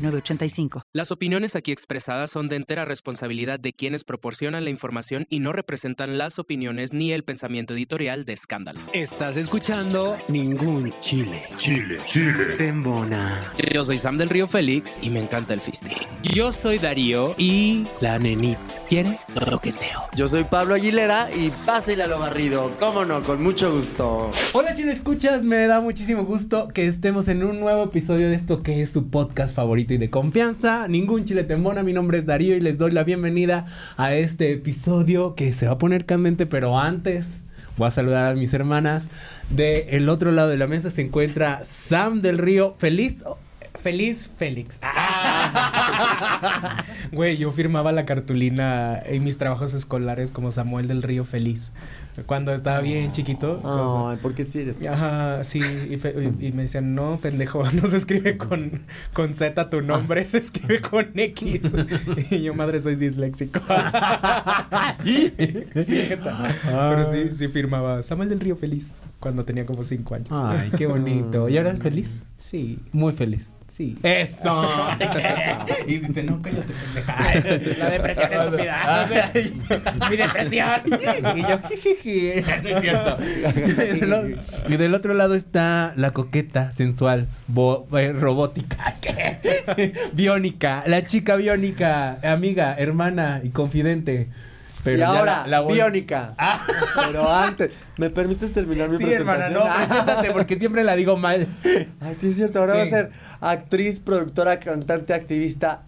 906985. Las opiniones aquí expresadas son de entera responsabilidad de quienes proporcionan la información y no representan las opiniones ni el pensamiento editorial de Escándalo. Estás escuchando Ningún Chile. Chile, Chile. Tembona. Yo soy Sam del Río Félix y me encanta el fisting. Yo soy Darío y la nenita. ¿Quiere? Roqueteo. Yo soy Pablo Aguilera y pásale a lo barrido. Cómo no, con mucho gusto. Hola Chile Escuchas, me da muchísimo gusto que estemos en un nuevo episodio de esto que es su podcast favorito y de confianza. Ningún Chile Tembona, mi nombre es Darío y les doy la bienvenida a este episodio que se va a poner candente, pero antes voy a saludar a mis hermanas. De el otro lado de la mesa se encuentra Sam del Río. Feliz. Feliz Félix. Güey, yo firmaba la cartulina en mis trabajos escolares como Samuel del Río Feliz. Cuando estaba bien chiquito. Ay, ¿por qué sí eres? Ajá, sí. Y, fe- y- y me decían, no, pendejo, no se escribe con, con Z tu nombre, se escribe con X. y yo, madre, soy disléxico. sí. Pero sí, sí firmaba Samuel del Río Feliz cuando tenía como cinco años. Ay, qué bonito. ¿Y ahora es feliz? Sí, Muy feliz. Sí. ¡Eso! y dice, no, cállate, pendeja. La depresión estúpida. Mi depresión. y yo, jijiji. No es cierto. Y del, o- y del otro lado está la coqueta, sensual, bo- eh, robótica, ¿qué? biónica, la chica biónica, amiga, hermana y confidente. Pero y ahora, la- la voy- biónica. Pero antes, ¿me permites terminar mi Sí, hermana, no, preséntate porque siempre la digo mal. Ay, sí, es cierto. Ahora va a Sí. ser actriz, productora, cantante, activista,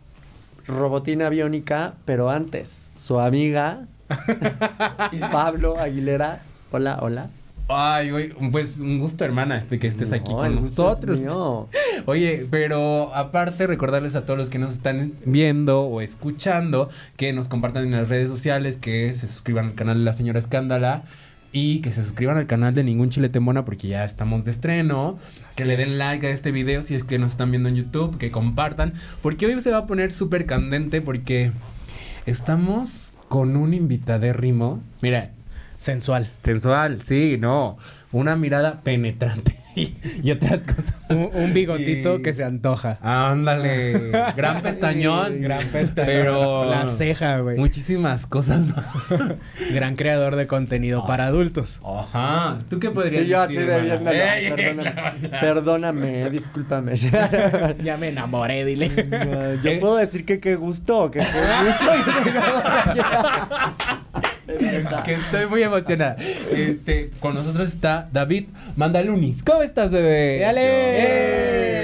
robotina biónica. Pero antes, su amiga, Pablo Aguilera. Hola, hola. Ay, güey, pues un gusto, hermana, este, que estés aquí No, con nosotros. Oye, pero aparte recordarles a todos los que nos están viendo o escuchando que nos compartan en las redes sociales, que se suscriban al canal de la señora Escándala y que se suscriban al canal de Ningún Chile Temona porque ya estamos de estreno, que le den like a este video si es que nos están viendo en YouTube, que compartan, porque hoy se va a poner súper candente porque estamos con un invitadérrimo. Mira, Sensual. sensual, sí, no, una mirada penetrante y, y otras cosas. Un, un bigotito Y- que se antoja. Ándale, gran pestañón, Gran pestaña. pero La ceja, güey. Muchísimas cosas. más. Gran creador de contenido para adultos. Ajá, ¿tú qué podrías Y yo así decir? de viéndolo. Ey, ey, Perdóname, perdóname, discúlpame. Ya me enamoré, dile. Yo Eh. puedo decir que qué gusto, que qué gusto que estoy muy emocionada. Este, con nosotros está David Mandalunis. ¿Cómo estás, bebé? ¡Dale! ¡Eh!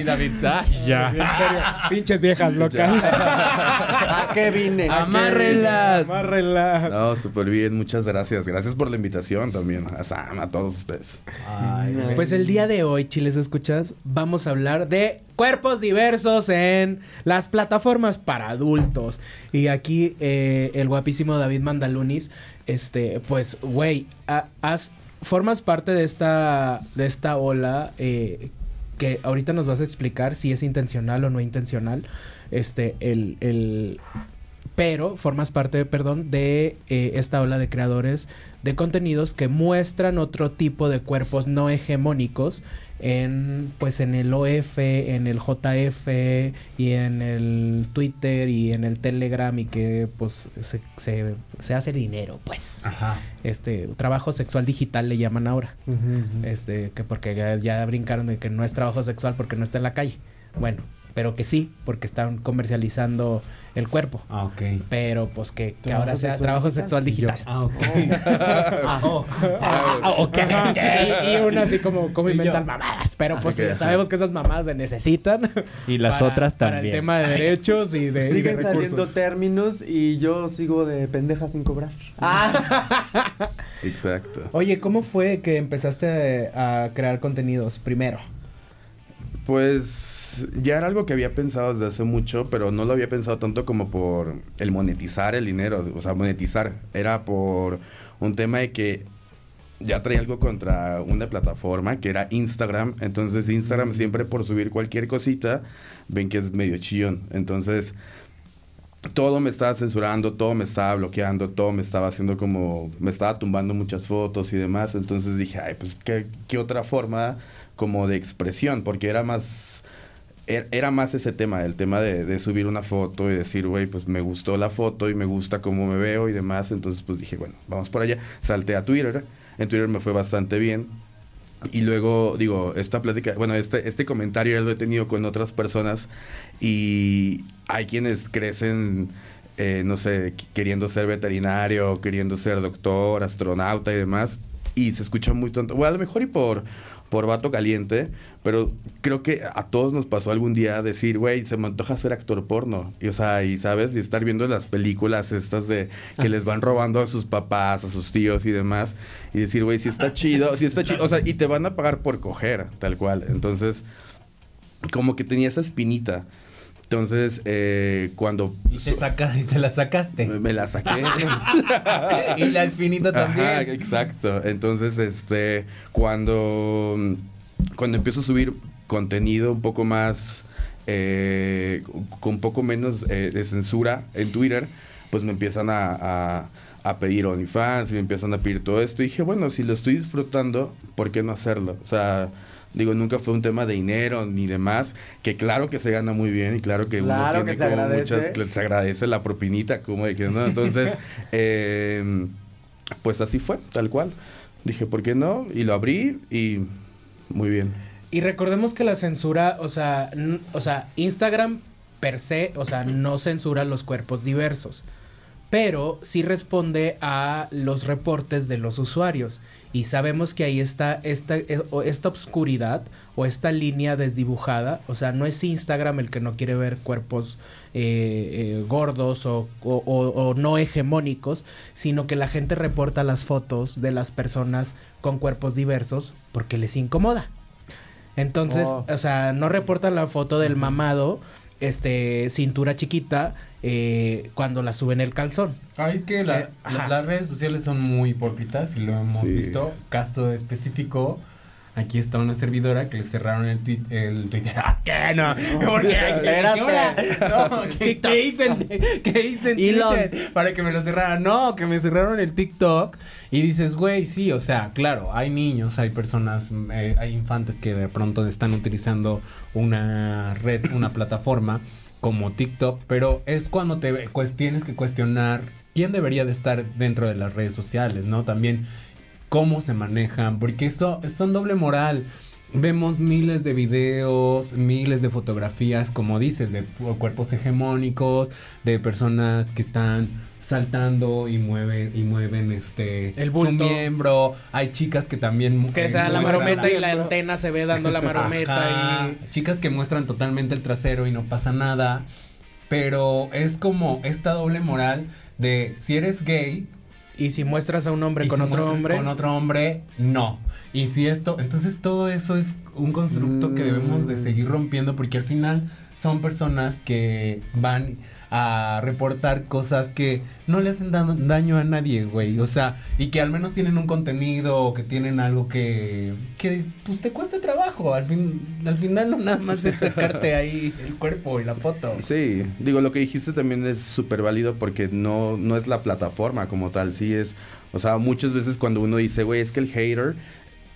Y David, ay, En ya. serio, pinches viejas locas. ¿A qué vine? ¿A qué Amárrenlas. Amárrenlas. No, súper bien, muchas gracias. Gracias por la invitación también a Sam, a todos ustedes. Ay. Pues el día de hoy, Chiles Escuchas, vamos a hablar de cuerpos diversos en las plataformas para adultos. Y aquí eh, el guapísimo David Mandalunis, este, pues, güey, ha- has- formas parte de esta, de esta ola eh, que ahorita nos vas a explicar si es intencional o no intencional. Este, el, el, pero formas parte, perdón, de eh, esta ola de creadores de contenidos que muestran otro tipo de cuerpos no hegemónicos en pues en el OF, en el JF y en el Twitter y en el Telegram y que pues se, se, se hace dinero, pues. Ajá. Este trabajo sexual digital le llaman ahora. Este, que porque ya, ya brincaron de que no es trabajo sexual porque no está en la calle. Bueno, pero que sí, porque están comercializando el cuerpo. Ah, ok. Pero pues que, que ¿Trabajo ahora sea sexual trabajo digital? sexual digital. Ah, ok. Ah, oh, ah, ah, ok. Y, y uno así como, como inventan mamadas. Pero pues Ok. ya sabemos que esas mamadas se necesitan. Y las para- otras Para el también. tema de derechos y de, y de Siguen recursos. saliendo términos y yo sigo de pendeja sin cobrar. Exacto. Oye, ¿cómo fue que empezaste a crear contenidos primero? Pues ya era algo que había pensado desde hace mucho, pero no lo había pensado tanto como por el monetizar el dinero, o sea, monetizar. Era por un tema de que ya traía algo contra una plataforma que era Instagram. Entonces Instagram siempre por subir cualquier cosita, ven que es medio chillón. Entonces todo me estaba censurando, todo me estaba bloqueando, todo me estaba haciendo como, me estaba tumbando muchas fotos y demás. Entonces dije, ay, pues qué, qué otra forma como de expresión, porque era más, er- era más ese tema, el tema de, de subir una foto y decir, güey, pues me gustó la foto y me gusta cómo me veo y demás. Entonces pues dije, bueno, vamos por allá. Salté a Twitter, en Twitter me fue bastante bien. Y luego, digo, esta plática, bueno, este, este comentario ya lo he tenido con otras personas y hay quienes crecen, eh, no sé, qu- queriendo ser veterinario, queriendo ser doctor, astronauta y demás, y se escucha muy tonto. Bueno, a lo mejor y por, por vato caliente, pero creo que a todos nos pasó algún día decir, güey, se me antoja ser actor porno. Y, o sea, y sabes, y estar viendo las películas estas de que les van robando a sus papás, a sus tíos y demás, y decir, güey, si está chido, si está chido, o sea, y te van a pagar por coger, tal cual. Entonces, como que tenía esa espinita. Entonces, eh, cuando Y te, sacas, y te la sacaste. me, la saqué. y la espinita también. Ajá, exacto. Entonces, este, cuando, cuando empiezo a subir contenido un poco más, eh, con un poco menos eh, de censura en Twitter, pues me empiezan a, a, a pedir OnlyFans y me empiezan a pedir todo esto. Y dije, bueno, si lo estoy disfrutando, ¿por qué no hacerlo? O sea, digo, nunca fue un tema de dinero ni demás, que claro que se gana muy bien y claro que Claro uno que tiene se como agradece. muchas, se agradece la propinita, como de que no. Entonces, eh, pues así fue, tal cual. Dije, ¿por qué no? Y lo abrí y muy bien. Y recordemos que la censura, o sea, o sea, Instagram per se, o sea, no censura los cuerpos diversos, pero sí responde a los reportes de los usuarios. Y sabemos que ahí está esta, eh, esta obscuridad o esta línea desdibujada. O sea, no es Instagram el que no quiere ver cuerpos eh, eh, gordos o, o- o- o no hegemónicos, sino que la gente reporta las fotos de las personas con cuerpos diversos porque les incomoda. Entonces, Oh. o sea, no reportan la foto del mamado, este, cintura chiquita, eh, cuando la suben el calzón. Ay, es que la- Eh, la- las redes sociales son muy hipócritas y lo hemos Sí. visto. Caso específico, aquí está una servidora que le cerraron el, el Twitter. ¡Ah, qué no! ¿Por qué? ¿Qué? No, ¿qué, qué hice en, qué hice en Elon. Twitter para que me lo cerraran? No, que me cerraron el TikTok. Y dices, güey, sí, o sea, claro, hay niños, hay personas, eh, hay infantes que de pronto están utilizando una red, una plataforma como TikTok, pero es cuando te cues- tienes que cuestionar quién debería de estar dentro de las redes sociales, ¿no? También cómo se manejan, porque eso son doble moral. Vemos miles de videos, miles de fotografías, como dices, de cuerpos hegemónicos, de personas que están saltando y mueven y mueven este El su miembro. Hay chicas que también Que sea la marometa y la antena se ve dando la marometa y... Chicas que muestran totalmente el trasero y no pasa nada. Pero es como esta doble moral de si eres gay. Y si muestras a un hombre con si otro hombre... Con otro hombre, no. Y si esto. Entonces todo eso es un constructo que debemos de seguir rompiendo porque al final son personas que van a reportar cosas que no le hacen da- daño a nadie, güey. O sea, y que al menos tienen un contenido o que tienen algo que, que pues te cueste trabajo. Al, fin, al final no nada más es sacarte ahí el cuerpo y la foto. Sí, digo, lo que dijiste también es súper válido porque no, no es la plataforma como tal, sí es, o sea, muchas veces cuando uno dice, güey, es que el hater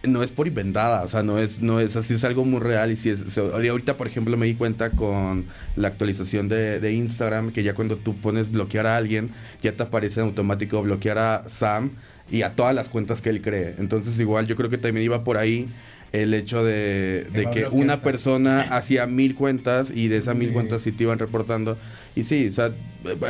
no es por inventada, o sea, no es, no es así, es algo muy real y si es, o sea, y ahorita, por ejemplo, me di cuenta con la actualización de, de Instagram que ya cuando tú pones bloquear a alguien, ya te aparece en automático bloquear a Sam y a todas las cuentas que él cree. Entonces, igual, yo creo que también iba por ahí el hecho de, Que de una Sam. persona hacía mil cuentas y de esas mil cuentas sí te iban reportando. Y sí, o sea,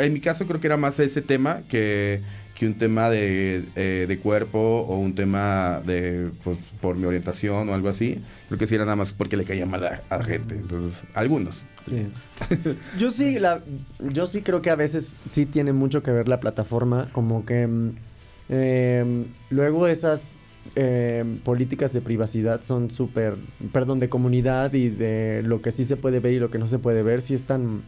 en mi caso creo que era más ese tema que, que un tema de, eh, de cuerpo o un tema de pues, por mi orientación o algo así. Creo que sí era nada más porque le caía mal a, a la gente. Entonces, algunos. Sí. Yo sí, la, yo sí creo que a veces sí tiene mucho que ver la plataforma, como que mm, em, luego esas eh, políticas de privacidad son súper, perdón, de comunidad y de lo que sí se puede ver y lo que no se puede ver, sí están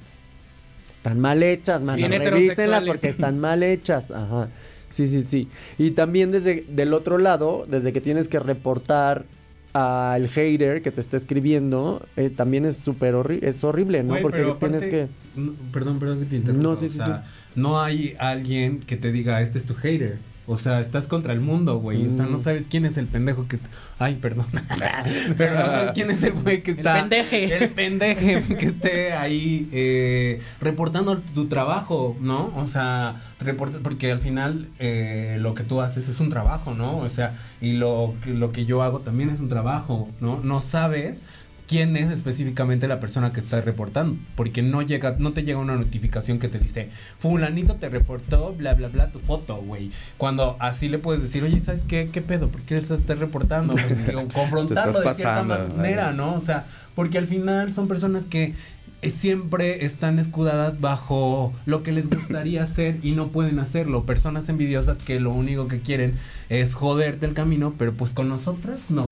tan mal hechas, man. Bien Revístenlas porque están mal hechas, ajá. Sí, sí, sí. Y también desde del otro lado, desde que tienes que reportar al hater que te está escribiendo, eh, también es súper horrible, es horrible, ¿no? Porque tienes que... No, perdón, perdón que te interrumpa. No, sí, sí, o sea, No hay alguien que te diga, este es tu hater. O sea, estás contra el mundo, güey. O sea, no Mm. sabes quién es el pendejo que... Ay, perdón. Pero no sabes quién es el güey que El está... pendeje. El pendeje que esté ahí eh, reportando tu trabajo, ¿no? O sea, reporta, porque al final eh, lo que tú haces es un trabajo, ¿no? O sea, y lo, que- lo que yo hago también es un trabajo, ¿no? No sabes quién es específicamente la persona que está reportando, porque no llega, no te llega una notificación que te dice, fulanito te reportó, bla, bla, bla, tu foto, güey. Cuando así le puedes decir, oye, ¿sabes qué? ¿Qué pedo? ¿Por qué estás estás reportando? Porque- o confrontarlo estás de cierta manera, vaya. ¿no? O sea, porque al final son personas que eh, siempre están escudadas bajo lo que les gustaría hacer y no pueden hacerlo. Personas envidiosas que lo único que quieren es joderte el camino, pero pues con nosotras no.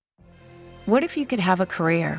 What if you could have a career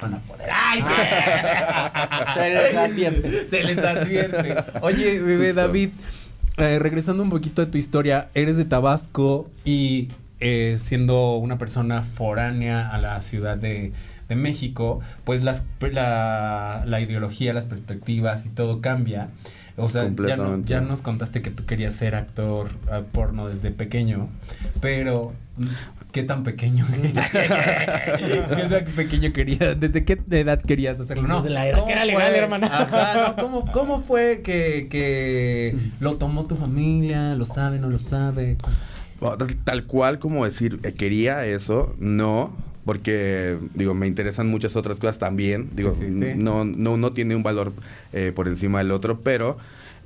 van a poder. ¡Ay, Se les advierte. Se les advierte. Oye, bebé. David, eh, regresando un poquito a tu historia, eres de Tabasco y eh, siendo una persona foránea a la ciudad de, de México, pues las, la, la ideología, las perspectivas y todo cambia. O sea, ya, no- ya nos contaste que tú querías ser actor eh, porno desde pequeño, pero mm, ¿qué tan pequeño? ¿Qué tan pequeño querías? ¿Desde qué edad querías hacerlo? No, Desde la edad ¿cómo que era legal, hermana. Ajá, no, ¿cómo, cómo fue que, que lo tomó tu familia? ¿Lo sabe, no lo sabe? Tal- cual como decir, eh, quería eso, no, porque, digo, me interesan muchas otras cosas también. Digo, Sí, sí, sí. no, no uno tiene un valor eh, por encima del otro, pero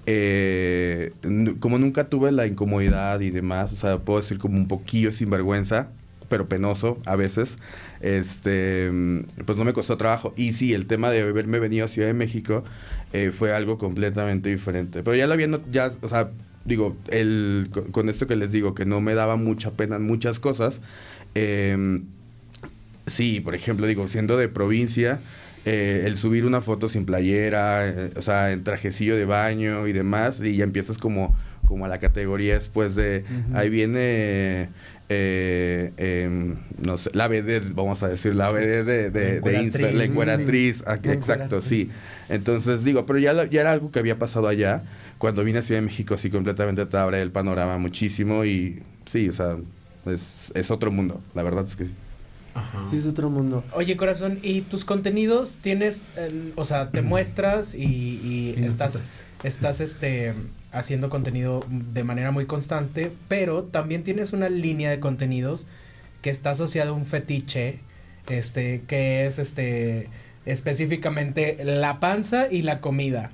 eh, como nunca tuve la incomodidad y demás, o sea, puedo decir como un poquillo sinvergüenza, pero penoso a veces, este, pues no me costó trabajo. Y sí, el tema de haberme venido a Ciudad de México eh, fue algo completamente diferente. Pero ya lo había, ya, o sea, digo, el, con, esto que les digo, que no me daba mucha pena en muchas cosas, eh, sí, por ejemplo, digo, siendo de provincia, eh, el subir una foto sin playera, eh, o sea, en trajecillo de baño y demás, y ya empiezas como, como a la categoría después de, ahí viene... eh, em, no sé, la BD, vamos a decir, la BD de, de, de Insta, la encueratriz, ah, exacto, sí. Entonces digo, pero ya, ya era algo que había pasado allá. Cuando vine a Ciudad de México, sí, completamente te abre el panorama muchísimo y sí, o sea, es, es otro mundo, la verdad es que sí. Sí, es otro mundo. Oye, corazón, ¿y tus contenidos tienes, eh, o sea, te muestras y, y Y estás, estás, este, haciendo contenido de manera muy constante, pero también tienes una línea de contenidos que está asociada a un fetiche, este, que es, este, específicamente la panza y la comida.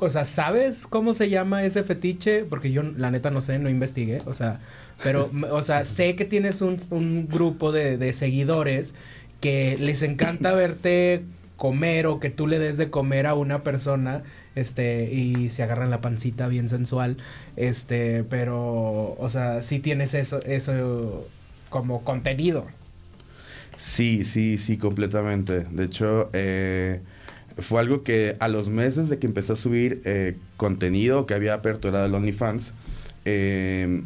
O sea, ¿sabes cómo se llama ese fetiche? Porque yo, la neta, no sé, no investigué. O sea, pero, o sea, sé que tienes un, un grupo de, de seguidores que les encanta verte comer o que tú le des de comer a una persona, este, y se agarran la pancita bien sensual, este, pero, o sea, sí tienes eso, eso como contenido. Sí, sí, sí, completamente. De hecho, eh, fue algo que a los meses de que empecé a subir eh, contenido que había aperturado el OnlyFans, eh,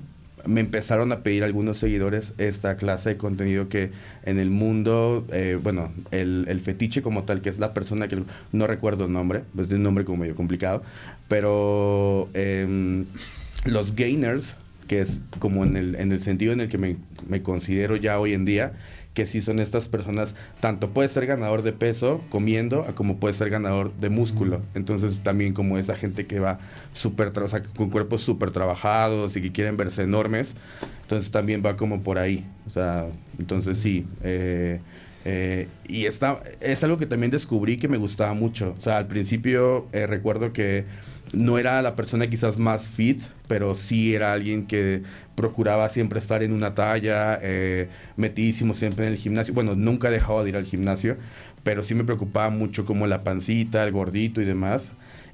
me empezaron a pedir algunos seguidores esta clase de contenido que en el mundo, eh, bueno, el, el fetiche como tal, que es la persona que no recuerdo el nombre, pues es un nombre como medio complicado, pero em, los gainers, que es como en el, en el sentido en el que me, me considero ya hoy en día, que sí son estas personas, tanto puede ser ganador de peso comiendo, a como puede ser ganador de músculo. Entonces también como esa gente que va súper, tra- o sea, con cuerpos súper trabajados y que quieren verse enormes, entonces también va como por ahí. O sea, entonces sí, eh, Eh, y está, es algo que también descubrí que me gustaba mucho. O sea, al principio eh, recuerdo que no era la persona quizás más fit, pero sí era alguien que procuraba siempre estar en una talla, eh, metidísimo siempre en el gimnasio. Bueno, nunca he dejado de ir al gimnasio, pero sí me preocupaba mucho como la pancita, el gordito y demás.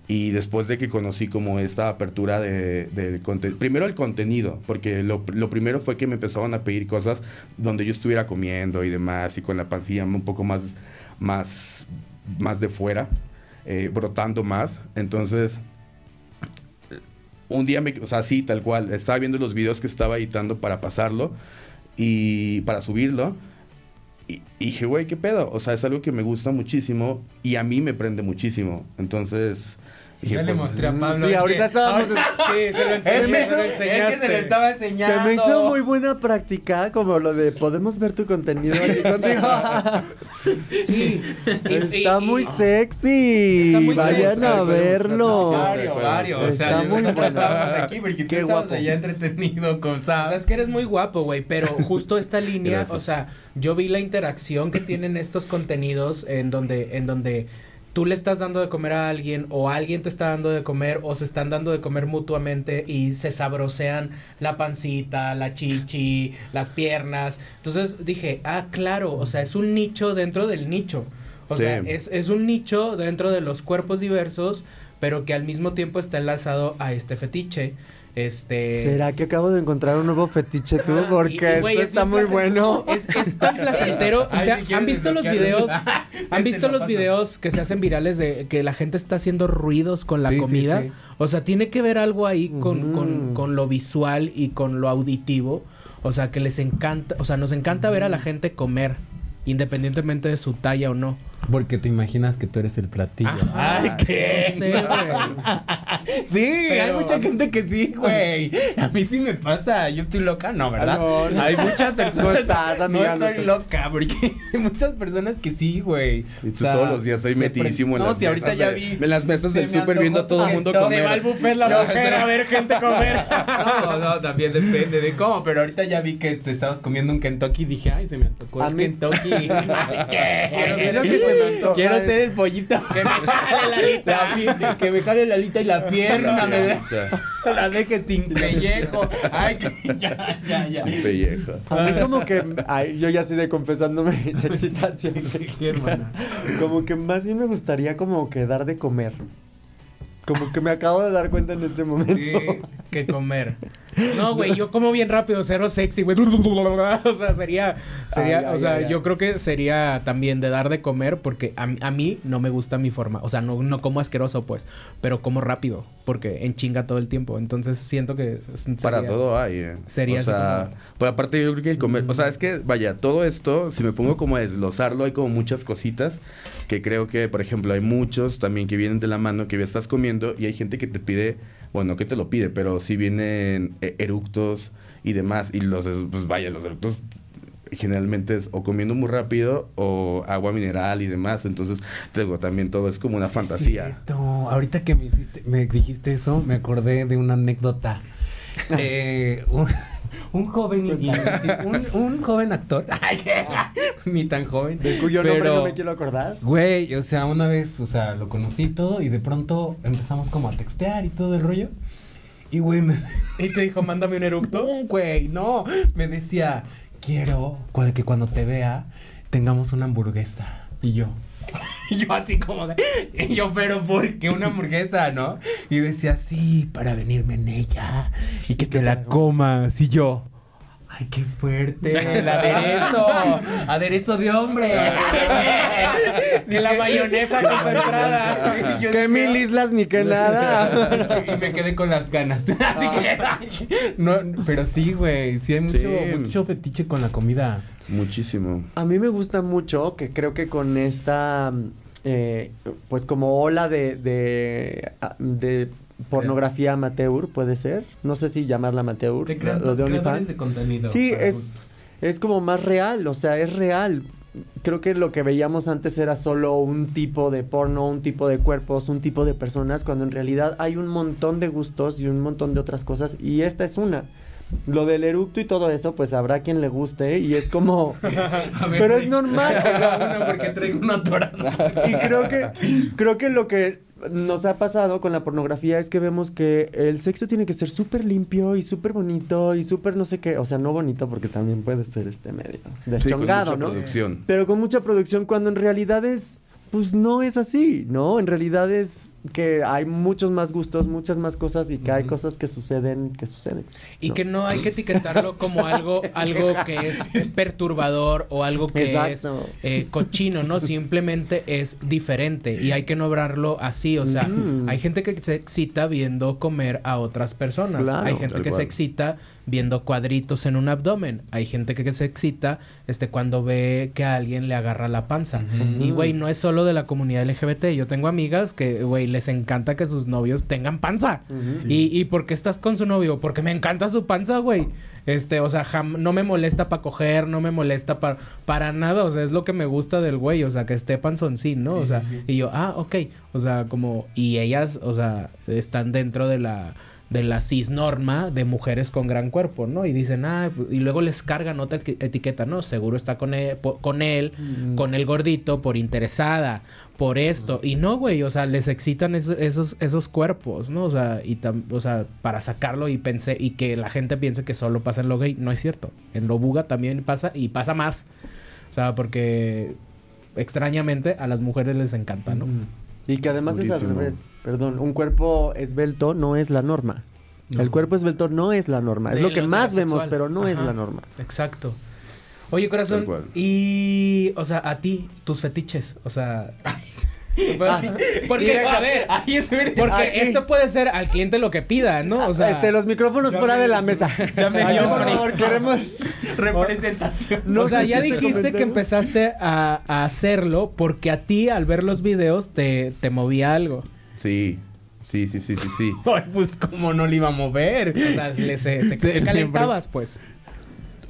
Y después de que conocí como esta apertura de, del contenido, primero el contenido, porque lo, lo primero fue que me empezaban a pedir cosas donde yo estuviera comiendo y demás, y con la pancilla un poco más, más, más de fuera, eh, brotando más. Entonces, un día, me, o sea, sí, tal cual, estaba viendo los videos que estaba editando para pasarlo y para subirlo. Y, dije, güey, ¿qué pedo? O sea, es algo que me gusta muchísimo y a mí me prende muchísimo. Entonces, dije, Ya le pues, mostré a Pablo. Sí, ahorita que- estábamos... Sí, se lo Es enseñé, se lo es que se lo estaba enseñando. Se me hizo muy buena práctica como lo de podemos ver tu contenido aquí contigo. Sí. Está y- muy y- sexy. Está muy Vayan sexy. a verlo. Vario, vario. O sea, Está muy bueno. aquí porque tú Qué estabas guapo. allá entretenido con O Sam. sea, es que eres muy guapo, güey, pero justo esta línea, Gracias. o sea, yo vi la interacción que tienen estos contenidos en donde, en donde tú le estás dando de comer a alguien o alguien te está dando de comer o se están dando de comer mutuamente y se sabrosean la pancita, la chichi, las piernas. Entonces dije, ah, claro, o sea, es un nicho dentro del nicho. O Sí. sea, es, es un nicho dentro de los cuerpos diversos, pero que al mismo tiempo está enlazado a este fetiche. Este. ¿Será que acabo de encontrar un nuevo fetiche tú? Ah, Porque y- y, güey, esto es está muy bueno. Es, es tan placentero. o sea, si ¿han visto los videos? Te ¿Han visto lo los videos que se hacen virales de que la gente está haciendo ruidos con la Sí, comida? sí. O sea, tiene que ver algo ahí con, con, con lo visual y con lo auditivo. O sea, que les encanta, o sea, nos encanta ver a la gente comer, independientemente de su talla o no. Porque te imaginas que tú eres el platillo. Ajá. Ay, ¿qué? No sé, Sí, hay Pero- mucha gente que sí, güey. A mí sí me pasa. Yo estoy loca, no, ¿verdad? No, no. Hay muchas personas. No estás, amiga, No estoy loca, porque hay muchas personas que sí, güey. Y O tú sea, todos los días ahí metidísimo en las No, si ahorita mesas ya vi. En las mesas del súper viendo a todo el mundo comer. Se va al buffet la mujer a ver gente comer. No, no, también depende de cómo, pero ahorita ya vi que te estabas comiendo un Kentucky y dije, ay, se me antojó el Kentucky. Quiero ser Quiero ser el pollito. Que me jale la alita. La que me jale la alita y la pierna, me la deje sin pellejo. Ay, que ya, ya, ya. sin pellejo. A mí como que, ay, yo ya así de confesándome mis excitaciones. Sí, hermana. Como que más bien me gustaría como que dar de comer. Como que me acabo de dar cuenta en este momento. Sí. que comer. No, güey, yo como bien rápido, cero sexy, güey. O sea, sería, sería, Ay, ay, o sea, ay, yo creo que sería también de dar de comer porque a, a mí no me gusta mi forma. O sea, no, no como asqueroso, pues, pero como rápido porque en chinga todo el tiempo. Entonces siento que sería- Para todo hay, eh. sería O sea, pero aparte yo creo que el comer, o sea, es que, vaya, todo esto, si me pongo como a desglosarlo, hay como muchas cositas que creo que, por ejemplo, hay muchos también que vienen de la mano que estás comiendo y hay gente que te pide, bueno, no que te lo pide, pero si vienen eh, eructos y demás, y los, pues vaya, los eructos generalmente es o comiendo muy rápido o agua mineral y demás, entonces, te digo, también todo es como una fantasía. Ahorita que me, hiciste, me dijiste eso, me acordé de una anécdota. Eh, un joven y- un, un joven actor, que- ni tan joven, De cuyo nombre pero- no me quiero acordar. Güey, o sea, una vez, o sea, lo conocí todo y de pronto empezamos como a textear y todo el rollo. Y güey, me, Y te dijo, mándame un eructo. güey, no, me decía, quiero que cuando te vea tengamos una hamburguesa. Y yo, yo así como de, y yo, pero ¿por qué una hamburguesa, no? Y decía, sí, para venirme en ella y que te la comas. Y yo, ay, qué fuerte, el aderezo, aderezo de hombre. Ni la mayonesa concentrada. Que dije, mil islas ni que nada. y me quedé con las ganas. Así que. No, pero sí, güey. Sí hay mucho, Sí. mucho fetiche con la comida. Muchísimo. A mí me gusta mucho que creo que con esta, eh, pues como ola de, de, ah, de pornografía amateur, puede ser. No sé si llamarla amateur, lo de OnlyFans. contenido. Sí, es, es como más real, o sea, es real. Creo que lo que veíamos antes era solo un tipo de porno, un tipo de cuerpos, un tipo de personas, cuando en realidad hay un montón de gustos y un montón de otras cosas, y esta es una. lo del eructo y todo eso, pues habrá quien le guste y es como... Ver, pero es normal. o sea, Una porque traigo una atorado. y creo que, creo que lo que nos ha pasado con la pornografía es que vemos que el sexo tiene que ser súper limpio y súper bonito y súper no sé qué. O sea, no bonito porque también puede ser este medio Sí, con deschongado, mucha ¿no? producción. Pero con mucha producción cuando en realidad es... Pues no es así, ¿no? En realidad es que hay muchos más gustos, muchas más cosas y que hay cosas que suceden, que suceden. Y ¿no? que no hay que etiquetarlo como algo, algo que es perturbador o algo que Exacto. es eh, cochino, ¿no? Simplemente es diferente y hay que nombrarlo así. O sea, hay gente que se excita viendo comer a otras personas. Claro, hay gente que se excita viendo cuadritos en un abdomen. Hay gente que se excita este, cuando ve que a alguien le agarra la panza. Y, güey, no es solo de la comunidad LGBT. Yo tengo amigas que, güey, les encanta que sus novios tengan panza. ¿Y, ¿Y por qué estás con su novio? Porque me encanta su panza, güey. Este, o sea, jam- no me molesta para coger, no me molesta para para nada. O sea, es lo que me gusta del güey. O sea, que esté panzoncín, ¿no? o sea, y yo, ah, ok. O sea, como, y ellas, o sea, están dentro de la de la cisnorma de mujeres con gran cuerpo, ¿no? Y dicen, ah, pu- y luego les cargan otra eti- etiqueta, ¿no? Seguro está con él, po- con él, con el gordito, por interesada, por esto. Y no, güey, o sea, les excitan eso- esos, esos cuerpos, ¿no? O sea, y tam- o sea, para sacarlo y pensé, y que la gente piense que solo pasa en lo gay, no es cierto. En lo buga también pasa y pasa más. O sea, porque extrañamente a las mujeres les encanta, ¿no? Y que además es al revés. Perdón, un cuerpo esbelto no es la norma. El cuerpo esbelto no es la norma. Es lo que más vemos, pero no es la norma. Exacto. Oye, corazón, y, o sea, a ti, tus fetiches, o sea... porque, a ver, ahí es verdad. porque Aquí. esto puede ser al cliente lo que pida, ¿no? O sea, este, los micrófonos fuera me- de la mesa. ya me Ay, por favor, queremos. Representación. No o sea, ya si dijiste que empezaste a, a hacerlo porque a ti al ver los videos te, te movía algo. Sí, sí, sí, sí, sí, sí. Ay, pues cómo no le iba a mover. O sea, le- se, calentabas, pues.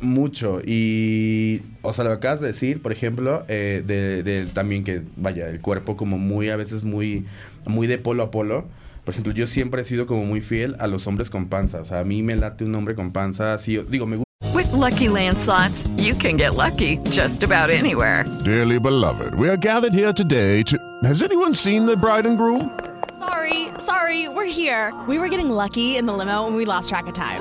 Mucho. Y, o sea, lo que acabas de decir, por ejemplo, eh, de, de también que, vaya, el cuerpo como muy, a veces muy, muy de polo a polo. Por ejemplo, yo siempre he sido como muy fiel a los hombres con panza. O sea, a mí me late un hombre con panza. Así, digo, me gusta. With Lucky Land slots, you can get lucky just about anywhere. Dearly beloved, we are gathered here today to. Has anyone seen the bride and groom? Sorry, sorry, we're here. We were getting lucky in the limo and we lost track of time.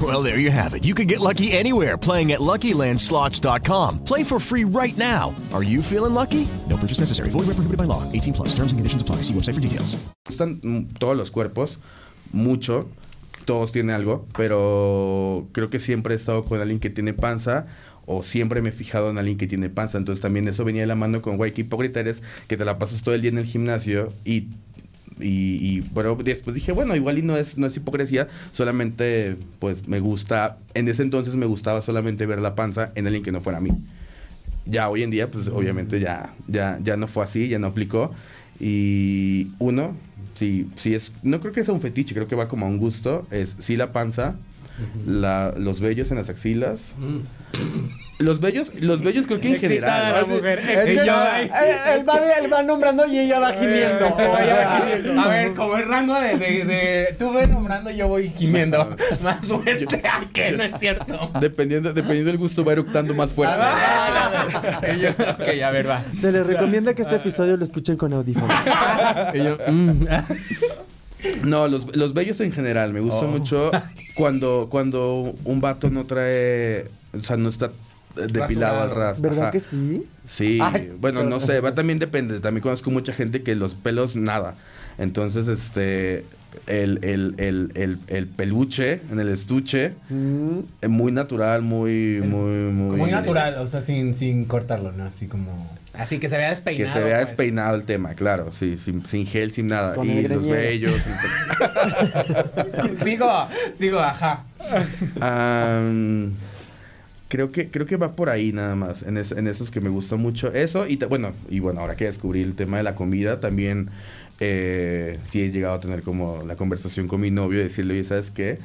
Well, there you have it. You can get lucky anywhere playing at LuckyLandSlots.com. Play for free right now. Are you feeling lucky? No purchase necessary. Void where prohibited by law. 18 plus. Terms and conditions apply. See website for details. Me gustan mm, todos los cuerpos, mucho. Todos tienen algo, pero creo que siempre he estado con alguien que tiene panza o siempre me he fijado en alguien que tiene panza. Entonces también eso venía de la mano con, güey, qué hipócrita eres que te la pasas todo el día en el gimnasio y... Y, y- pero después dije, bueno, igual y no es, no es hipocresía, solamente pues me gusta, en ese entonces me gustaba solamente ver la panza en alguien que no fuera a mí. Ya hoy en día, pues obviamente ya, ya, ya no fue así, ya no aplicó. Y uno, sí, sí es, no creo que sea un fetiche, creo que va como a un gusto, es sí la panza, la, los vellos en las axilas. Los vellos, los vellos creo que en Excitada general. la ¿no? mujer, Es que excitada. él, él va, él va nombrando y ella va gimiendo. A ver, como el rango de, de, de- Tú ves nombrando, yo voy gimiendo. Más fuerte. Ay, que no es cierto. Dependiendo, dependiendo del gusto va eructando más fuerte. Yo, ok, a ver, va. Se les recomienda que este episodio lo escuchen con audífonos. Mm. No, los, los bellos en general. Me gusta Oh. mucho cuando, cuando un vato no trae. O sea, no está depilado al ras. ¿Verdad Ajá. que sí? Sí, Ay, bueno, no sé, va también depende. También conozco mucha gente que los pelos nada. Entonces, este, el, el, el, el, el peluche en el estuche, eh, muy natural, muy, muy, muy... Muy natural, o sea, sin, sin cortarlo, ¿no? Así como... Así que se vea Que despeinado. se vea pues. despeinado el tema, claro, sí, sin, sin gel, sin nada. Con y los vellos. sigo, sigo, ajá. Am, creo que creo que va por ahí nada más en, es- en esos que me gustó mucho eso y bueno y bueno ahora que descubrí el tema de la comida también eh, sí he llegado a tener como la conversación con mi novio y decirle oye sabes qué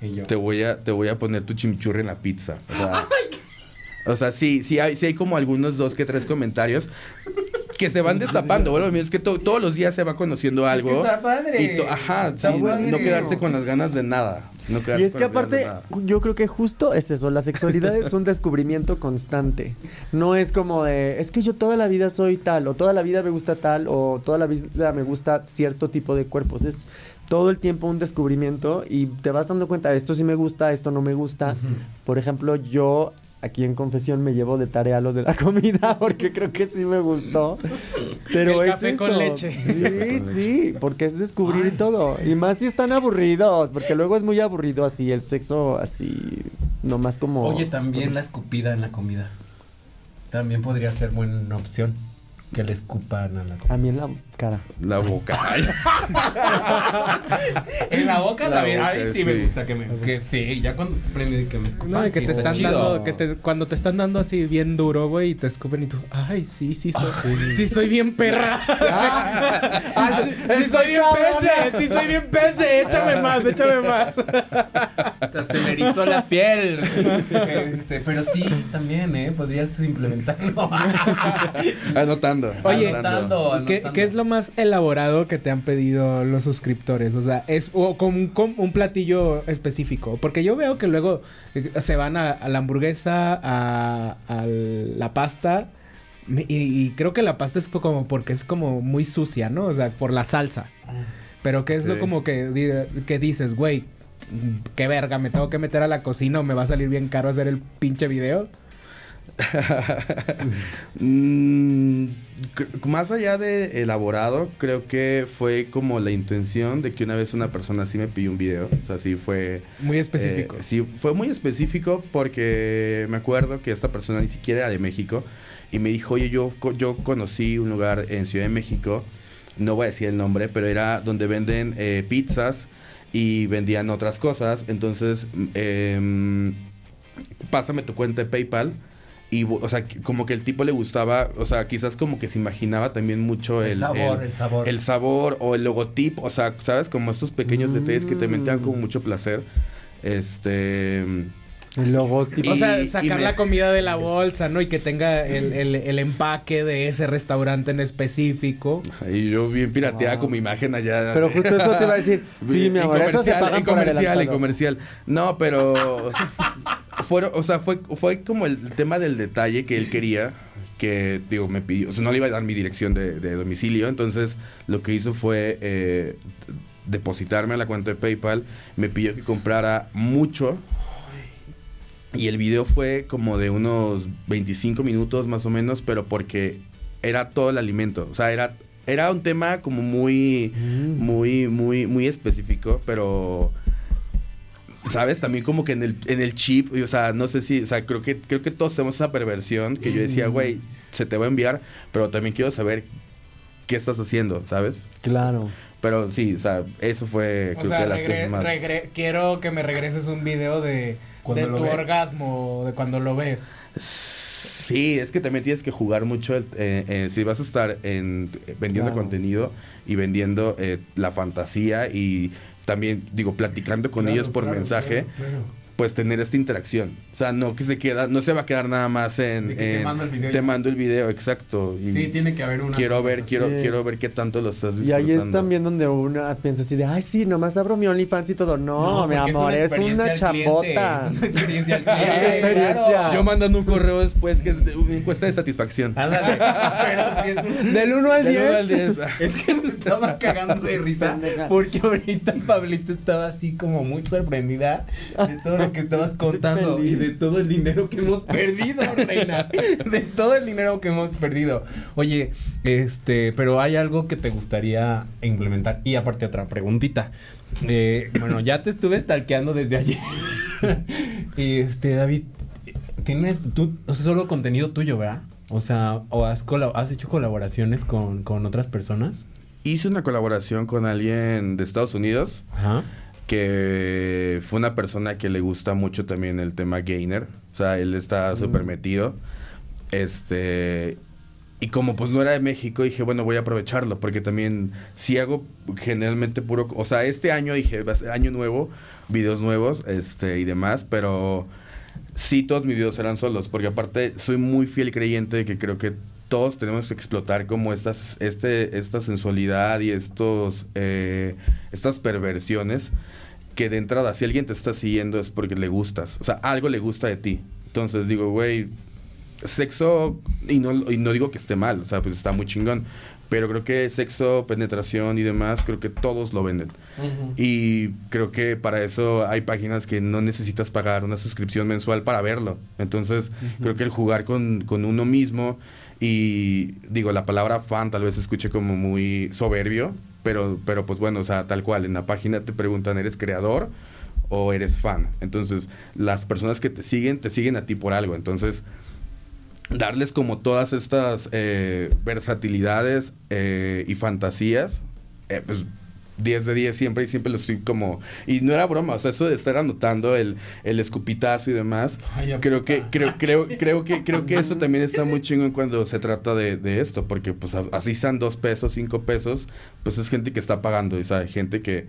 Y yo. te voy a te voy a poner tu chimichurri en la pizza o sea, o sea sí sí hay sí hay como algunos dos que tres comentarios que se van destapando, bueno, lo mío es que to- todos los días se va conociendo algo. está padre. Y to- ajá, Está sí, no quedarse con las ganas de nada. No Y es que aparte, yo creo que justo es eso, la sexualidad es un descubrimiento constante. No es como de, es que yo toda la vida soy tal, o toda la vida me gusta tal, o toda la vida me gusta cierto tipo de cuerpos. Es todo el tiempo un descubrimiento y te vas dando cuenta, esto sí me gusta, esto no me gusta. Por ejemplo, yo aquí en confesión me llevo de tarea lo de la comida porque creo que sí me gustó. Pero El es café con eso. leche. Sí, sí, porque es descubrir todo. Y más si están aburridos, porque luego es muy aburrido así, el sexo así, nomás como... Oye, también la escupida en la comida. También podría ser buena opción. Que le escupan a la comida. A mí en la cara. La boca. En la boca La también. boca, Ay, sí, me gusta que me. Que sí, ya cuando te prende que me escupan. No, que sí, te está están chido. dando, que te, cuando te están dando así bien duro, güey, y te escupen y tú, ay, sí, sí soy, sí soy bien perra. Ah, sí, sí soy bien pese, sí soy bien pese, échame más, échame más. Hasta se me erizó la piel. Este, pero sí, también, ¿eh? Podrías implementarlo. Anotando. Oye, Anotando, ¿y ¿qué, anotando. qué es lo más elaborado que te han pedido los suscriptores? O sea, es o como un, platillo específico. Porque yo veo que luego eh, se van a, a la hamburguesa, a, a la pasta. Y, y creo que la pasta es como porque es como muy sucia, ¿no? O sea, por la salsa. Pero ¿qué es lo como que, que dices, güey? Qué verga, me tengo que meter a la cocina o me va a salir bien caro hacer el pinche video. Mm, más allá de elaborado, creo que fue como la intención de que una vez una persona así me pidió un video. O sea, sí fue... Muy específico. eh, sí, fue muy específico porque me acuerdo que esta persona ni siquiera era de México y me dijo, oye, yo, yo conocí un lugar en Ciudad de México, no voy a decir el nombre, pero era donde venden eh, pizzas y vendían otras cosas. Entonces, mm, em, pásame tu cuenta de PayPal. Y, o sea, como que el tipo le gustaba, o sea, quizás como que se imaginaba también mucho el, El sabor, el sabor. el sabor o el logotipo, o sea, ¿sabes? Como estos pequeños detalles que te metían como mucho placer. Este. El logotipo. O sea, Y- y sacar me- la comida de la bolsa, ¿no? Y que tenga el, el- el empaque de ese restaurante en específico. Y yo bien pirateada con mi imagen allá. Pero justo eso te iba a decir. Sí, mi amor, eso se por comercial, en adelantado. comercial. No, pero fueron, o sea, fue, fue como el tema del detalle que él quería, que digo, me pidió, o sea, no le iba a dar mi dirección de, de domicilio, entonces lo que hizo fue eh, depositarme a la cuenta de PayPal, me pidió que comprara mucho. Y el video fue como de unos 25 minutos más o menos, pero porque era todo el alimento. O sea, era, era un tema como muy, muy, muy, muy específico, pero... ¿Sabes? También como que en el, en el chip, y, o sea, no sé si, o sea, creo que, creo que todos tenemos esa perversión que yo decía, güey, se te va a enviar, pero también quiero saber qué estás haciendo, ¿sabes? Claro. Pero sí, o sea, eso fue O creo sea, que las cosas más... quiero que me regreses un video de, de tu ves. orgasmo, de cuando lo ves. Sí, es que también tienes que jugar mucho. el- eh, eh, si vas a estar en, vendiendo Claro. contenido y vendiendo eh, la fantasía y también, digo, platicando con Claro, ellos por claro, mensaje. Pues tener esta interacción. O sea, no que se queda, no se va a quedar nada más en. Te mando el video y te mando el video, exacto. Y Sí, tiene que haber una. quiero ver, quiero, Sí. quiero ver qué tanto lo estás Y disfrutando. ahí es también donde uno piensa así de, ay, sí, nomás abro mi OnlyFans y todo. No, mi amor, es una, experiencia cliente, chambota. Es una experiencia al Es una cliente. experiencia. claro. Yo mandando un correo después que es de- una encuesta de satisfacción. Ándale. Pero sí es un- Del 1 al Del 10. uno al diez. Es que me estaba cagando de risa porque ahorita Pablito estaba así como muy sorprendida de todo lo lo que estabas contando y de todo el dinero que hemos perdido, reina. De todo el dinero que hemos perdido. Oye, este, pero hay algo que te gustaría implementar. Y aparte otra preguntita. Eh, bueno, ya te estuve stalkeando desde ayer. y este, David, tienes tú, o sea, solo contenido tuyo, ¿verdad? O sea, o has hecho colaboraciones con, con otras personas. Hice una colaboración con alguien de Estados Unidos. Ajá. Que fue una persona que le gusta mucho también el tema gainer. O sea, él está súper metido. Este. Y como pues no era de México, dije, bueno, voy a aprovecharlo. Porque también si hago generalmente puro. O sea, este año dije, año nuevo, videos nuevos, este, y demás, pero sí todos mis videos eran solos. Porque aparte soy muy fiel creyente de que creo que todos tenemos que explotar como estas, este, esta sensualidad y estos, eh, estas perversiones que de entrada, si alguien te está siguiendo es porque le gustas. O sea, algo le gusta de ti. Entonces digo, güey, sexo, y no, y no digo que esté mal, o sea, pues está muy chingón. Pero creo que sexo, penetración y demás, creo que todos lo venden. Y creo que para eso hay páginas que no necesitas pagar una suscripción mensual para verlo. Entonces, creo que el jugar con, con uno mismo y digo, la palabra fan tal vez se escuche como muy soberbio, pero, pero pues bueno, o sea, tal cual, en la página te preguntan, ¿eres creador o eres fan? Entonces, las personas que te siguen, te siguen a ti por algo. Entonces, darles como todas estas eh, versatilidades eh, y fantasías, eh, pues 10 de 10 siempre y siempre lo estoy como... Y no era broma, o sea, eso de estar anotando el, el escupitazo y demás, creo que, creo, creo, creo que, creo que eso también está muy chingón cuando se trata de, de esto, porque pues así sean dos pesos, cinco pesos, pues es gente que está pagando, y sabe, gente que,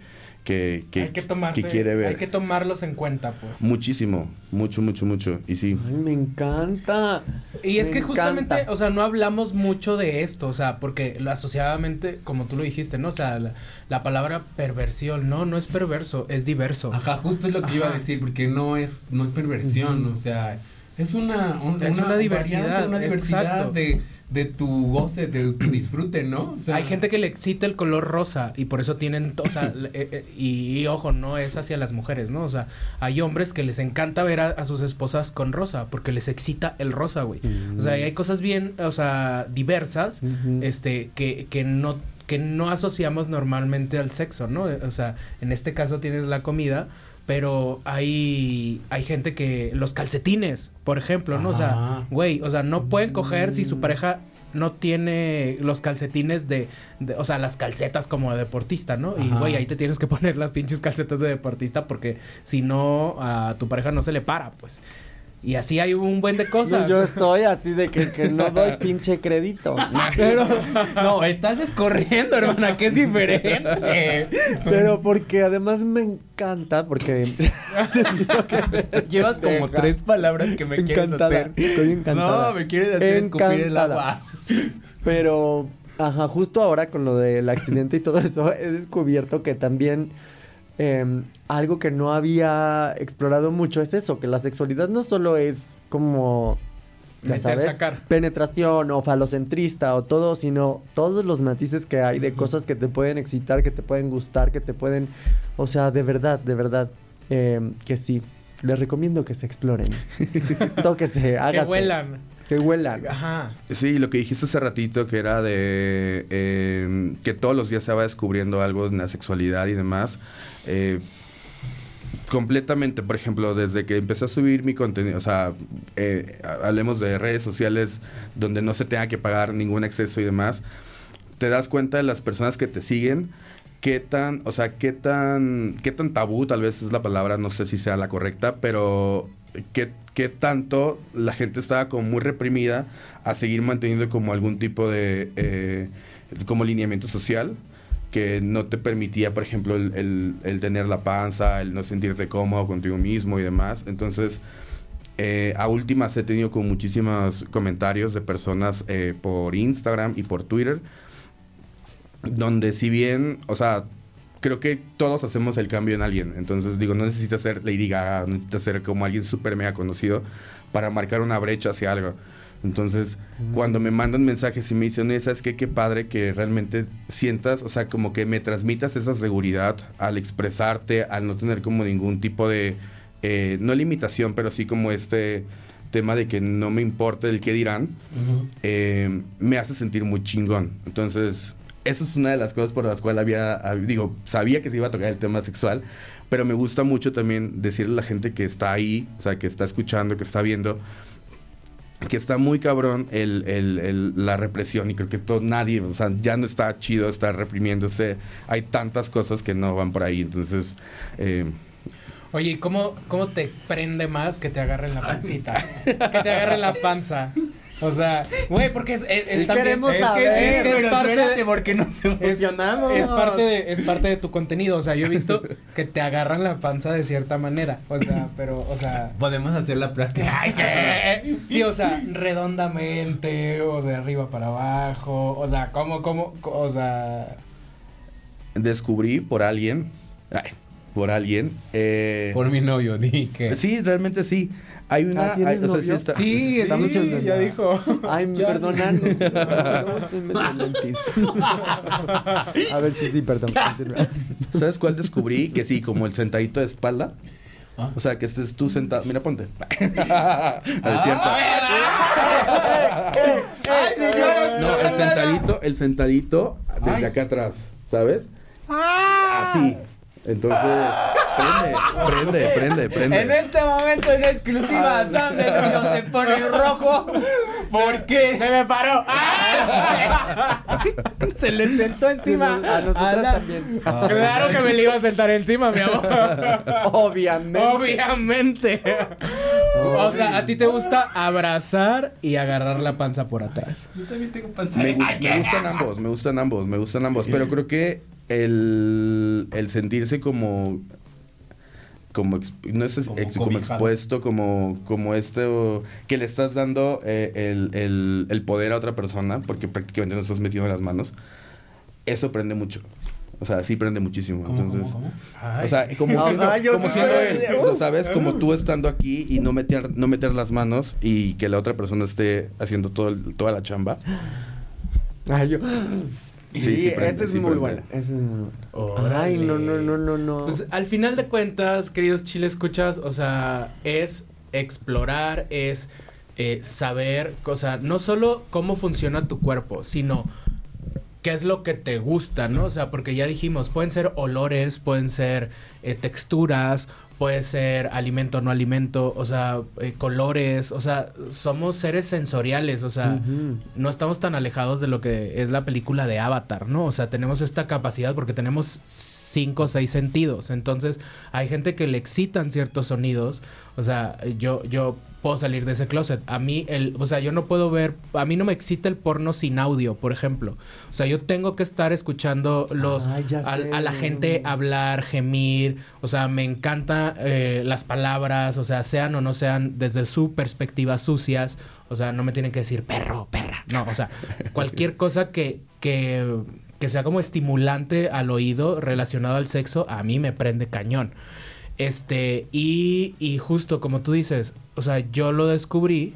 que, que, hay que tomarse, que quiere ver. hay que tomarlos en cuenta, pues. Muchísimo, mucho, mucho, mucho, y sí. Ay, me encanta. Y es que justamente, o sea, no hablamos mucho de esto, o sea, porque lo asociadamente, como tú lo dijiste, ¿no? O sea, la, la palabra perversión, no, no es perverso, es diverso. Ajá, justo es lo que iba a decir, porque no es, no es perversión, o sea, es una, un- Es una diversidad, variante, una diversidad exacto. de, de tu goce, de tu disfrute, ¿no? O sea, Hay gente que le excita el color rosa y por eso tienen, o sea, le- eh, eh, y, y ojo, no es hacia las mujeres, ¿no? O sea, hay hombres que les encanta ver a, a sus esposas con rosa porque les excita el rosa, güey. O sea, y hay cosas bien, o sea, diversas, este, que, que no que no asociamos normalmente al sexo, ¿no? O sea, en este caso tienes la comida, pero hay hay gente que los calcetines, por ejemplo, ¿no? O sea, güey, o sea, no pueden coger si su pareja no tiene los calcetines de, de- o sea, las calcetas como de deportista, ¿no? Y güey, ahí te tienes que poner las pinches calcetas de deportista porque si no a tu pareja no se le para, pues. Y así hay un buen de cosas. Yo estoy así de que, que no doy pinche crédito. Pero, no, estás escorriendo, hermana, que es diferente. pero porque además me encanta, porque Llevas como Deja. tres palabras que me quieres encantada. hacer. Estoy encantada. No, me quieres hacer escupir el agua. Pero, ajá, justo ahora con lo del accidente y todo eso, he descubierto que también em, algo que no había explorado mucho es eso, que la sexualidad no solo es como, ya Meter, sabes, sacar. penetración o falocentrista o todo, sino todos los matices que hay de cosas que te pueden excitar, que te pueden gustar, que te pueden, o sea, de verdad, de verdad, em, que sí. Les recomiendo que se exploren. Tóquese, hágase. que huelan. Que huelan. Ajá. Sí, lo que dijiste hace ratito, que era de eh, que todos los días se va descubriendo algo en la sexualidad y demás. Eh, completamente, por ejemplo, desde que empecé a subir mi contenido, o sea, eh, ha- hablemos de redes sociales donde no se tenga que pagar ningún acceso y demás, te das cuenta de las personas que te siguen, qué tan, o sea, qué tan, qué tan tabú, tal vez es la palabra, no sé si sea la correcta, pero qué, qué tanto la gente estaba como muy reprimida a seguir manteniendo como algún tipo de, eh, como lineamiento social que no te permitía, por ejemplo, el, el- tener la panza, el no sentirte cómodo contigo mismo y demás. Entonces, eh, a últimas he tenido como muchísimos comentarios de personas eh, por Instagram y por Twitter, donde si bien, o sea, creo que todos hacemos el cambio en alguien. Entonces, digo, no necesitas ser Lady Gaga, no necesitas ser como alguien súper mega conocido para marcar una brecha hacia algo. Entonces, cuando me mandan mensajes y me dicen, ¿sabes qué? Qué padre que realmente sientas, o sea, como que me transmitas esa seguridad al expresarte, al no tener como ningún tipo de, eh, no limitación, pero sí como este tema de que no me importa el qué dirán, eh, me hace sentir muy chingón. Entonces, esa es una de las cosas por las cuales había, hab- digo, sabía que se iba a tocar el tema sexual, pero me gusta mucho también decirle a la gente que está ahí, o sea, que está escuchando, que está viendo, que está muy cabrón el, el- el- la represión y creo que todo nadie, o sea, ya no está chido estar reprimiéndose. Hay tantas cosas que no van por ahí, entonces... eh, Oye, ¿y cómo, cómo te prende más que te agarren la pancita? que te agarren la panza. O sea, güey, porque es, es, es Sí también- queremos es que- saber, es que es pero parte espérate, de- porque nos emocionamos. es parte de, es parte de tu contenido. O sea, yo he visto que te agarran la panza de cierta manera. O sea, pero, o sea. Podemos hacer la práctica. Ay, ¿qué? Sí, o sea, redondamente o de arriba para abajo. O sea, ¿cómo, cómo? O sea. descubrí por alguien, ay, por alguien, eh, Por mi novio, di que. Sí, realmente sí. Hay una. Ah, ¿tienes hay- o sea, novio? está- Sí, Está mucho Sí, ya dijo. Ay, Ya. perdonan. A ver, sí, sí, perdón. ¿Sabes cuál descubrí? Que sí, como el sentadito de espalda. Ah. O sea, que estés tú sentado. Mira, ponte. A ver, cierto. No, el sentadito, el sentadito desde Ay. acá atrás, ¿sabes? Así. Entonces, prende, prende, prende, prende. En este momento en exclusiva, de Río se pone rojo. ¿Por qué? ¡Se me paró! ¡Ah! Se le sentó encima. A nosotras la- también. Claro que me le iba a sentar encima, mi amor. Obviamente. Obviamente. O sea, a ti te gusta abrazar y agarrar la panza por atrás. Yo también tengo panza. Me gustan ambos, me gustan ambos, me gustan ambos. Pero creo que el, el sentirse como. Como, no es Como ex- como expuesto, como, como esto, que le estás dando eh, el, el- el poder a otra persona, porque prácticamente no estás metiendo las manos, eso prende mucho. O sea, sí prende muchísimo. ¿Cómo, Entonces, cómo, cómo? o sea, como Ay, siendo, como siendo él, o sea, ¿sabes? Como tú estando aquí y no meter, no meter las manos y que la otra persona esté haciendo todo el- toda la chamba. Ay, yo. Sí, Sí, sí prende, ese es sí muy bueno. Ese es muy bueno. Órale. Ay, no, no, no, no, no. Pues al final de cuentas, queridos chile escuchas, o sea, es explorar, es eh, saber, o sea, no solo cómo funciona tu cuerpo, sino qué es lo que te gusta, ¿no? O sea, porque ya dijimos, pueden ser olores, pueden ser eh, texturas, puede ser alimento, no alimento, o sea, eh, colores, o sea, somos seres sensoriales, o sea, no estamos tan alejados de lo que es la película de Avatar, ¿no? O sea, tenemos esta capacidad porque tenemos cinco o seis sentidos. Entonces, hay gente que le excitan ciertos sonidos. O sea, yo, yo puedo salir de ese closet. A mí, el, o sea, yo no puedo ver, a mí no me excita el porno sin audio, por ejemplo. O sea, yo tengo que estar escuchando los, Ay, ya a, sé. a la gente hablar, gemir. O sea, me encanta eh, las palabras, o sea, sean o no sean desde su perspectiva sucias. O sea, no me tienen que decir perro, perra. No, o sea, cualquier cosa que, que, que sea como estimulante al oído relacionado al sexo, a mí me prende cañón. Este, y, y justo como tú dices, o sea, yo lo descubrí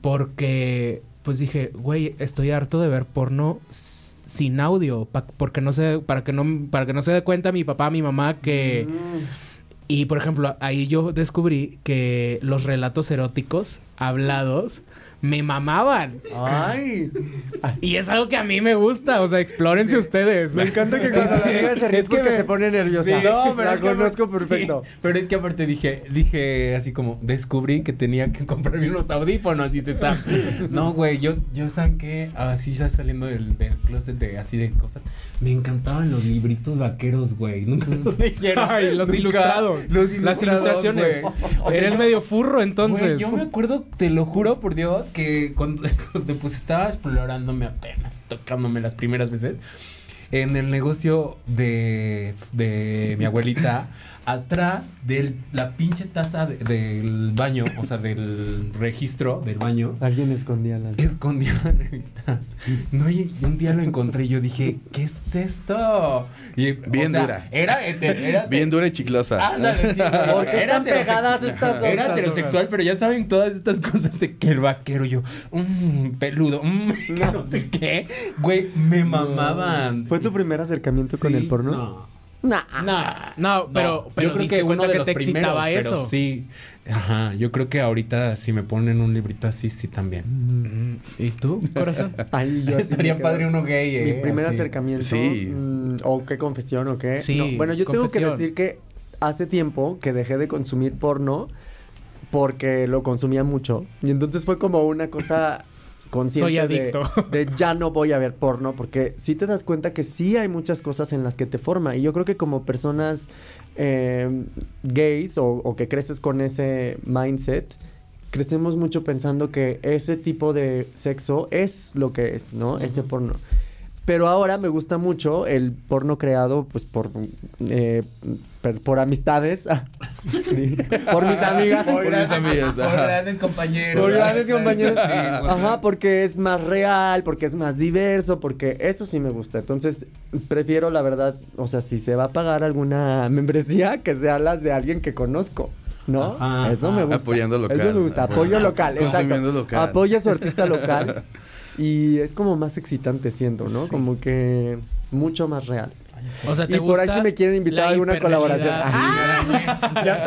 porque, pues dije, güey, estoy harto de ver porno sin audio, pa- porque no se, para que no, para que no se dé cuenta mi papá, mi mamá que... Y por ejemplo, ahí yo descubrí que los relatos eróticos hablados me mamaban. Ay. Y es algo que a mí me gusta, o sea, explórense ustedes. Me encanta que cuando la amiga se ríe es porque se pone nerviosa. Sí, no, pero la que conozco perfecto. Pero es que aparte dije, dije así como, descubrí que tenía que comprarme unos audífonos y se está. No, güey, yo, yo saben que así saliendo del, del closet de así de cosas. Me encantaban los libritos vaqueros, güey. Nunca los leyeron. Ay, los Nunca. ilustrados. Los Las ilustrados, ilustraciones. O sea, Eres medio furro entonces. Güey, yo me acuerdo, te lo juro por Dios, que cuando pues estaba explorándome apenas, tocándome las primeras veces, en el negocio de, de mi abuelita, atrás de la pinche taza de- del baño, o sea, del registro del baño, Alguien escondía la. escondía las revistas. No, y un día lo encontré y yo dije, ¿qué es esto? Y, Bien o sea, dura. Era, era Bien dura y chiclosa. Ándale, sí, güey. ¿Por qué Era están pegadas estas dos? Era heterosexual, pero ya saben todas estas cosas de que el vaquero, yo, mmm, peludo, mmm, no. sé qué. Güey, me mamaban. ¿Fue tu primer acercamiento con el porno? No. Nah. No, pero, No, pero yo creo que uno cuenta de que los te primeros, excitaba pero eso. Sí, ajá, yo creo que ahorita si me ponen un librito así, sí también. ¿Y tú, corazón? Ay, yo Estaría padre uno gay, ¿eh? Mi primer Así. acercamiento. Sí. mm, o qué confesión o qué. Sí, No, Bueno, yo tengo que decir que hace tiempo que dejé de consumir porno porque lo consumía mucho. Y entonces fue como una cosa consciente Soy adicto. De, ya no voy a ver porno porque sí te das cuenta que sí hay muchas cosas en las que te forma. Y yo creo que como personas eh, gays o, o que creces con ese mindset, crecemos mucho pensando que ese tipo de sexo es lo que es, ¿no? Ese porno. Pero ahora me gusta mucho el porno creado, pues, por, eh, per- por amistades. Sí, por mis amigas. Por mis grandes- amigas, Por grandes compañeros. Por grandes compañeros. Sí, Ajá, porque es más real, porque es más diverso, porque eso sí me gusta. Entonces, prefiero, la verdad, o sea, si se va a pagar alguna membresía, que sea las de alguien que conozco. ¿No? Ajá, eso me gusta. Apoyando local. Eso me gusta. Apoyo local, Consumiendo exacto. local. Apoya a su artista local. Y es como más excitante siento, ¿no? Sí. Como que mucho más real. O sea, ¿te Y por ahí si me quieren invitar a alguna colaboración. Ajá.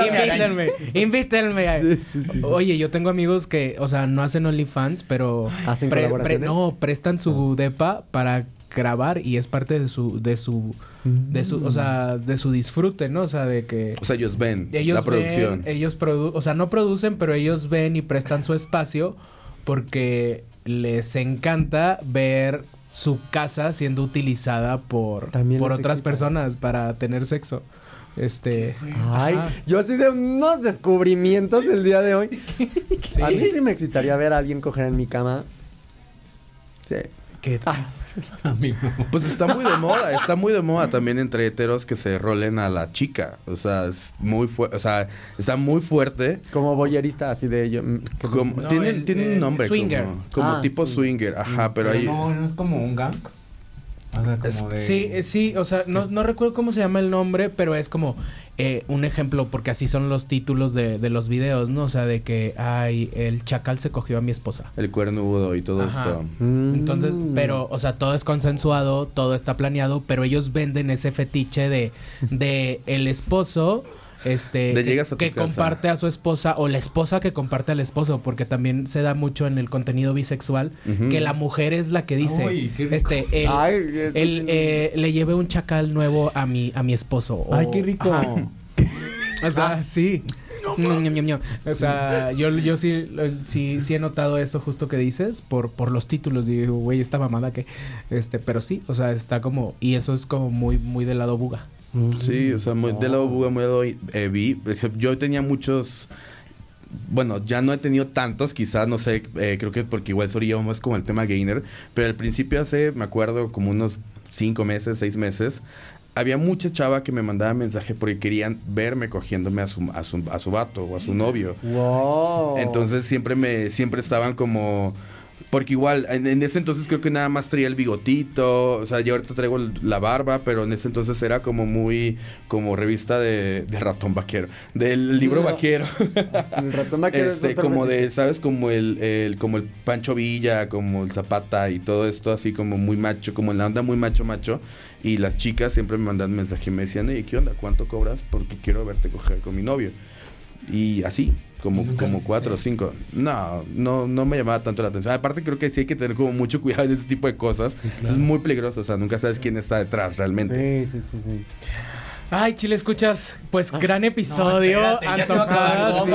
invítenme, invítenme. Sí, sí, sí, sí. Oye, yo tengo amigos que, o sea, no hacen OnlyFans, pero ¿Hacen colaboraciones? no, prestan su depa para grabar y es parte de su de su de su, o sea, de su disfrute, ¿no? O sea, de que O sea, ellos ven ellos la producción. ven, ellos produ o sea, no producen, pero ellos ven y prestan su espacio porque les encanta ver su casa siendo utilizada por, También por otras excita. personas para tener sexo. Este, Ay, ajá. yo así de unos descubrimientos el día de hoy. Sí. A mí sí me excitaría ver a alguien coger en mi cama. Sí. ¿Qué? A mí no. Pues está muy de moda, está muy de moda también entre heteros que se rolen a la chica. O sea, es muy fuerte, o sea, está muy fuerte. Como boyerista, así de ello. mm, Como, No, tiene, el- tiene el un nombre swinger. como, como Ah, tipo sí. swinger, ajá, pero, ahí No, no es como un gang. O sea, como de. Sí, eh, sí, o sea, no, no recuerdo cómo se llama el nombre, pero es como eh, un ejemplo, porque así son los títulos de, de los videos, ¿no? O sea, de que, ay, el chacal se cogió a mi esposa. el cuernudo y todo Ajá. esto. Mm. Entonces, pero, o sea, todo es consensuado, todo está planeado, pero ellos venden ese fetiche de, de el esposo, este, De que, a comparte a su esposa o la esposa que comparte al esposo, porque también se da mucho en el contenido bisexual que la mujer es la que dice, este, el, Ay, eso el, sí. eh, le llevé un chacal nuevo a mi, a mi esposo. o- Ay, qué rico. Ajá. O sea, sí. Ñam, ñam. O sea, yo, yo sí, sí, sí he notado eso justo que dices por, por los títulos. Digo, güey, esta mamada que. Este, pero sí, o sea, está como. Y eso es como muy, muy del lado buga. Sí, o sea, muy, de lado buga, muy eh, vi. Yo tenía muchos. Bueno, ya no he tenido tantos, quizás, no sé, eh, creo que es porque igual soy yo más como el tema gainer. Pero al principio, hace, me acuerdo, como unos cinco meses, seis meses, había mucha chava que me mandaba mensaje porque querían verme cogiéndome a su, a su, a su vato o a su novio. Wow. Entonces siempre me, siempre estaban como. Porque igual, en, en ese entonces creo que nada más traía el bigotito, o sea, yo ahorita traigo la barba, pero en ese entonces era como muy, como revista de, de ratón vaquero, del libro No. vaquero. El ratón vaquero es Este, como de. ¿sabes? Como el, el- como el Pancho Villa, como el Zapata y todo esto, así como muy macho, como en la onda muy macho, macho. Y las chicas siempre me mandan mensaje y me decían, ¿qué onda? ¿Cuánto cobras? Porque quiero verte coger con mi novio. Y así, como, ¿Nunca como cuatro o cinco. No, no, no me llamaba tanto la atención. Aparte creo que sí hay que tener como mucho cuidado en ese tipo de cosas. Es muy peligroso, o sea, nunca sabes quién está detrás realmente. Sí, sí, sí, sí. Ay, Chile, escuchas. Pues gran episodio. Ah, espérate, antojada, sí.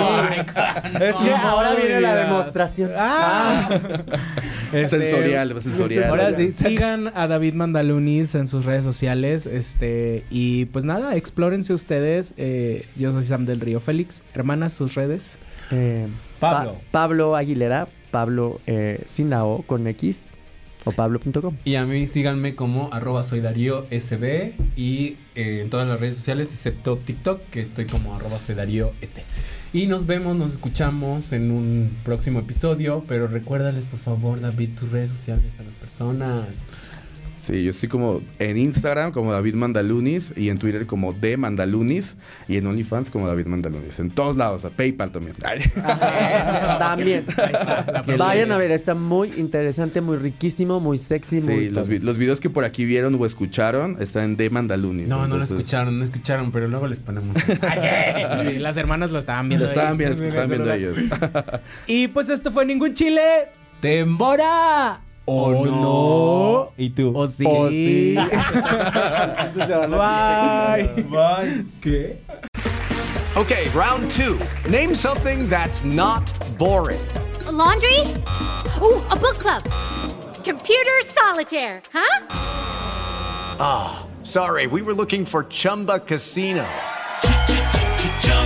Es que No, ahora viene la demostración. Ah. Este, Sensorial, sensorial. Ahora sí, sigan a David Mandalunis en sus redes sociales. Este, y pues nada, explórense ustedes. Eh, yo soy Sam del Río Félix. Hermanas, sus redes. Eh, Pablo. Pa- Pablo Aguilera. Pablo eh, sin la O, con X. O pablo.com. Y a mí síganme como arroba soy Darío SB y eh, en todas las redes sociales excepto TikTok que estoy como arroba soy Darío S. Y nos vemos, nos escuchamos en un próximo episodio, pero recuérdales por favor David tus redes sociales a las personas. Sí, yo estoy como en Instagram como David Mandalunis y en Twitter como D Mandalunis y en OnlyFans como David Mandalunis. En todos lados, a PayPal también. Ay. También. Qué Vayan a ver, está muy interesante, muy riquísimo, muy sexy, muy. Sí, los, vi- los videos que por aquí vieron o escucharon están en D Mandalunis. No, no lo escucharon, no escucharon, pero luego les ponemos. Sí, las hermanas lo estaban viendo. Lo estaban ahí. viendo, lo estaban viendo ellos. Y pues esto fue Ningún Chile. ¡Tembora! ¿O no? ¿Y tú? ¿O sí? ¿O sí? Entonces se van a Bye. Bye. ¿Qué? Okay, round two. Name something that's not boring. A laundry? Ooh, a book club. Computer solitaire, huh? Ah, sorry, we were looking for Chumba Casino.